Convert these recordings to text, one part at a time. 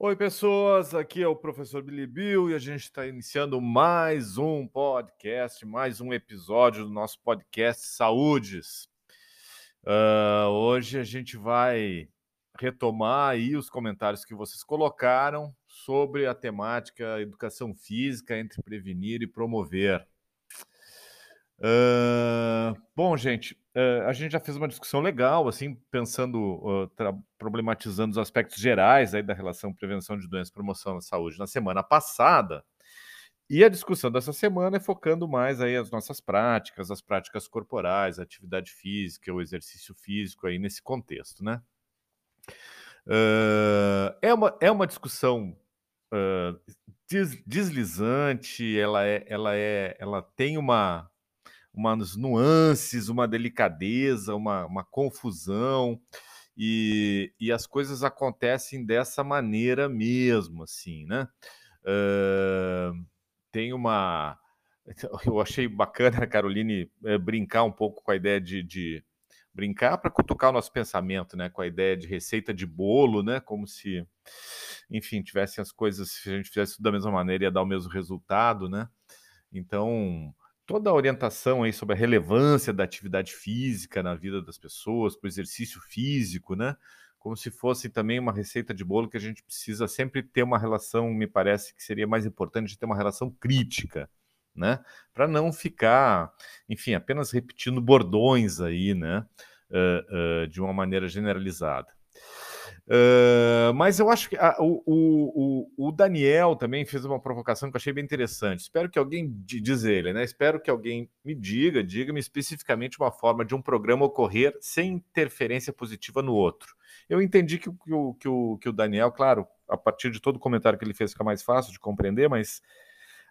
Oi, pessoas. Aqui é o professor Billy Bill e a gente está iniciando mais um podcast, mais um episódio do nosso podcast Saúdes. Uh, hoje a gente vai retomar aí os comentários que vocês colocaram sobre a temática educação física entre prevenir e promover. Uh, bom, gente, uh, a gente já fez uma discussão legal, assim, pensando, uh, problematizando os aspectos gerais aí da relação prevenção de doenças e promoção da saúde na semana passada. E a discussão dessa semana é focando mais aí as nossas práticas, as práticas corporais, a atividade física, o exercício físico aí nesse contexto, né? é, uma, é uma discussão des, deslizante, ela é, ela é, ela tem uma umas nuances, uma delicadeza, uma, uma confusão, e, e as coisas acontecem dessa maneira mesmo, assim, né? Uh, tem uma. Eu achei bacana a Caroline é, brincar um pouco com a ideia de, de brincar para cutucar o nosso pensamento, né? Com a ideia de receita de bolo, né? Como se, enfim, tivessem as coisas, se a gente fizesse tudo da mesma maneira, ia dar o mesmo resultado, né? Então, toda a orientação aí sobre a relevância da atividade física na vida das pessoas, para o exercício físico, né? Como se fosse também uma receita de bolo que a gente precisa sempre ter uma relação, me parece que seria mais importante ter uma relação crítica, né? Para não ficar, enfim, apenas repetindo bordões aí, né? Uh, uh, de uma maneira generalizada. Uh, mas eu acho que a, o, o, o, Daniel também fez uma provocação que eu achei bem interessante. Espero que alguém, diz ele, né? Espero que alguém me diga, diga-me especificamente uma forma de um programa ocorrer sem interferência positiva no outro. Eu entendi que, que, que, o, que o Daniel, claro, a partir de todo o comentário que ele fez, fica mais fácil de compreender, mas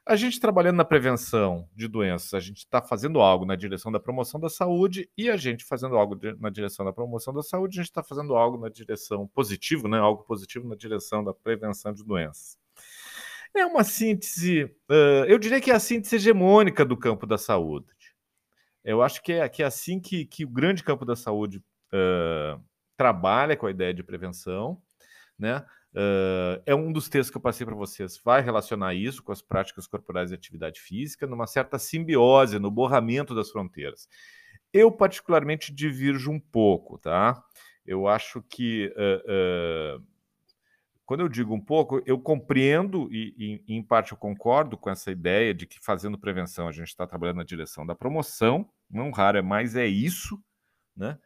a gente trabalhando na prevenção de doenças, a gente está fazendo algo na direção da promoção da saúde e a gente fazendo algo de, na direção da promoção da saúde, a gente está fazendo algo na direção positivo, né? Algo positivo na direção da prevenção de doenças. É uma síntese, uh, eu diria que é a síntese hegemônica do campo da saúde. Eu acho que é, que é assim que, que o grande campo da saúde uh, trabalha com a ideia de prevenção, né? Uh, é um dos textos que eu passei para vocês. Vai relacionar isso com as práticas corporais de atividade física, numa certa simbiose, no borramento das fronteiras. Eu, particularmente, divirjo um pouco, tá? Eu acho que. Uh, uh, quando eu digo um pouco, eu compreendo e, e, em parte, eu concordo com essa ideia de que fazendo prevenção a gente está trabalhando na direção da promoção, não raro é mais, é isso, né?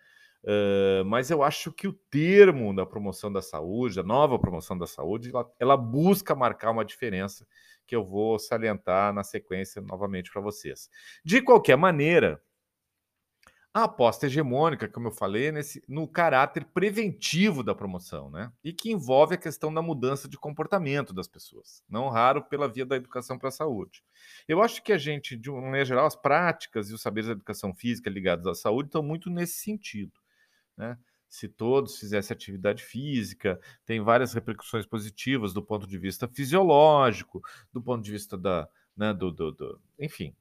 Uh, mas eu acho que o termo da promoção da saúde, a nova promoção da saúde, ela, ela busca marcar uma diferença que eu vou salientar na sequência novamente para vocês. De qualquer maneira, a aposta hegemônica, como eu falei, é nesse, no caráter preventivo da promoção, né? E que envolve a questão da mudança de comportamento das pessoas, não raro pela via da educação para a saúde. Eu acho que a gente, de uma maneira geral, as práticas e os saberes da educação física ligados à saúde estão muito nesse sentido. Né? Se todos fizessem atividade física, tem várias repercussões positivas do ponto de vista fisiológico, do ponto de vista da, né, do, do, do enfim,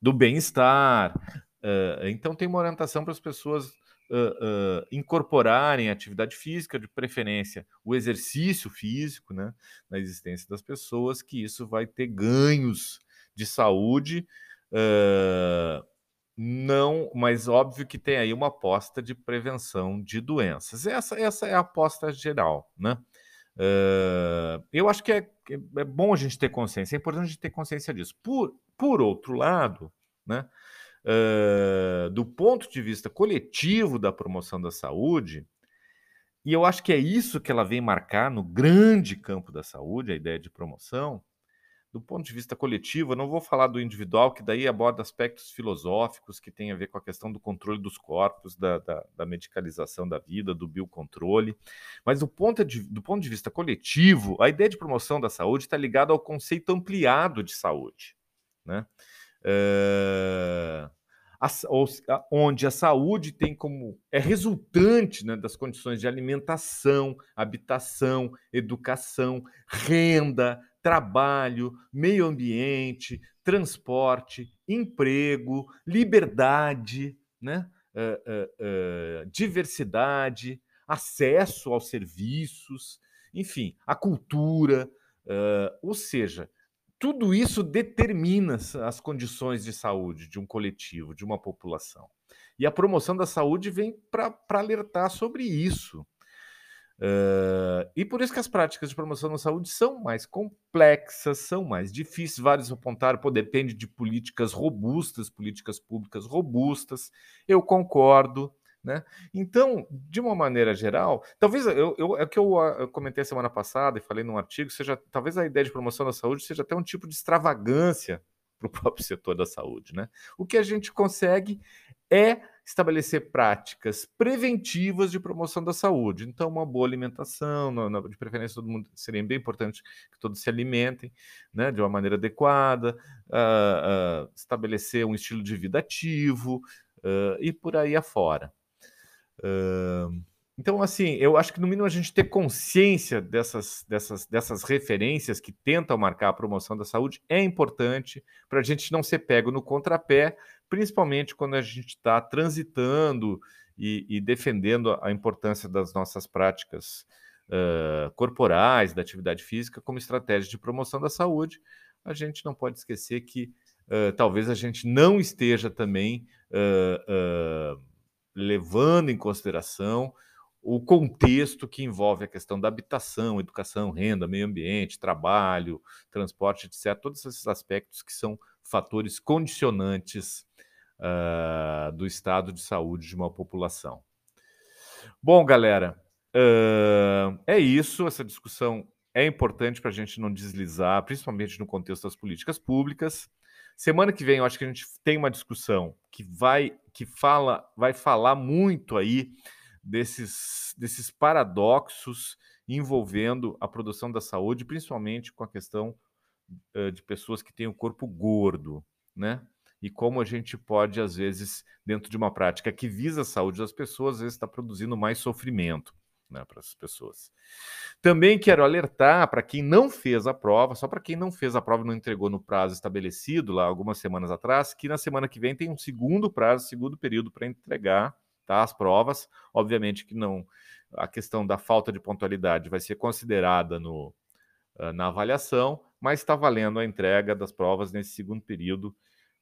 do bem-estar. Uh, então tem uma orientação para as pessoas uh, uh, incorporarem atividade física, de preferência o exercício físico, né, na existência das pessoas, que isso vai ter ganhos de saúde. Uh, não, mas óbvio que tem aí uma aposta de prevenção de doenças. Essa, essa é a aposta geral, né? Uh, eu acho que é, é bom a gente ter consciência, é importante a gente ter consciência disso. Por, por outro lado, né, uh, do ponto de vista coletivo da promoção da saúde, e eu acho que é isso que ela vem marcar no grande campo da saúde, a ideia de promoção, do ponto de vista coletivo, eu não vou falar do individual, que daí aborda aspectos filosóficos que tem a ver com a questão do controle dos corpos, da, da, da medicalização da vida, do biocontrole. Mas do ponto, de, do ponto de vista coletivo, a ideia de promoção da saúde está ligada ao conceito ampliado de saúde. Né? A, a, onde a saúde tem como é resultante né, das condições de alimentação, habitação, educação, renda, trabalho, meio ambiente, transporte, emprego, liberdade, né? Uh, uh, uh, diversidade, acesso aos serviços. enfim, a cultura, ou seja, tudo isso determina as condições de saúde de um coletivo, de uma população. E a promoção da saúde vem para alertar sobre isso. Uh, e por isso que as práticas de promoção da saúde são mais complexas, são mais difíceis. Vários apontaram, pô, depende de políticas robustas, políticas públicas robustas. Eu concordo. Né? Então, de uma maneira geral, talvez eu, eu, é que eu, eu comentei semana passada e falei num artigo, seja talvez a ideia de promoção da saúde seja até um tipo de extravagância para o próprio setor da saúde. Né? O que a gente consegue é estabelecer práticas preventivas de promoção da saúde. Então, uma boa alimentação, de preferência todo mundo seria bem importante que todos se alimentem, né, de uma maneira adequada, uh, uh, estabelecer um estilo de vida ativo uh, e por aí afora. Então, assim, eu acho que no mínimo a gente ter consciência dessas, dessas, dessas referências que tentam marcar a promoção da saúde é importante para a gente não ser pego no contrapé principalmente quando a gente está transitando e, e, defendendo a importância das nossas práticas uh, corporais, da atividade física, como estratégia de promoção da saúde, a gente não pode esquecer que uh, talvez a gente não esteja também uh, levando em consideração o contexto que envolve a questão da habitação, educação, renda, meio ambiente, trabalho, transporte, etc. Todos esses aspectos que são fatores condicionantes uh, do estado de saúde de uma população. Bom, galera, uh, é isso. Essa discussão é importante para a gente não deslizar, principalmente no contexto das políticas públicas. Semana que vem, eu acho que a gente tem uma discussão que vai que fala, vai falar muito aí desses, desses paradoxos envolvendo a produção da saúde, principalmente com a questão uh, de pessoas que têm o corpo gordo, né? e como a gente pode, às vezes, dentro de uma prática que visa a saúde das pessoas, às vezes está produzindo mais sofrimento né, para as pessoas. Também quero alertar para quem não fez a prova, só para quem não fez a prova e não entregou no prazo estabelecido lá algumas semanas atrás, que na semana que vem tem um segundo prazo, segundo período para entregar tá, as provas. Obviamente que não a questão da falta de pontualidade vai ser considerada no, uh, na avaliação, mas está valendo a entrega das provas nesse segundo período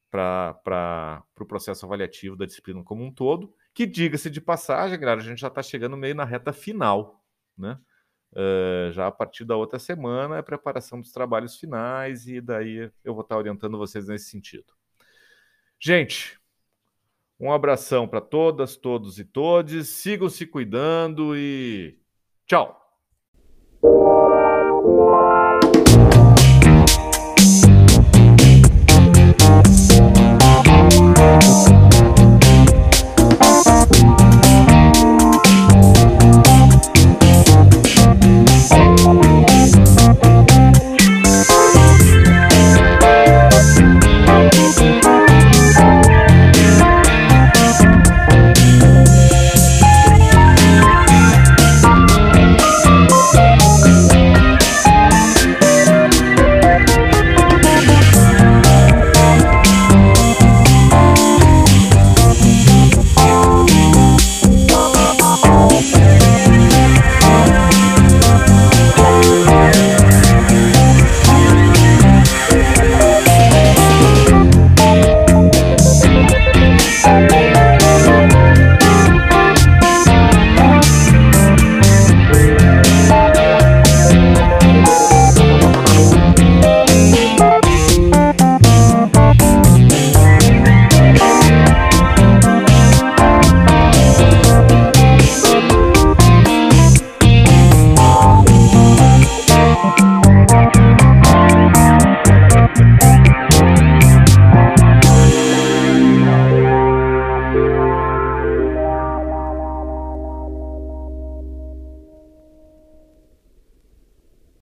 para o pro processo avaliativo da disciplina como um todo, que diga-se de passagem, galera, a gente já está chegando meio na reta final, né? Uh, já a partir da outra semana é a preparação dos trabalhos finais e daí eu vou estar tá orientando vocês nesse sentido. Gente, um abração para todas, todos e todes. Sigam se cuidando e tchau!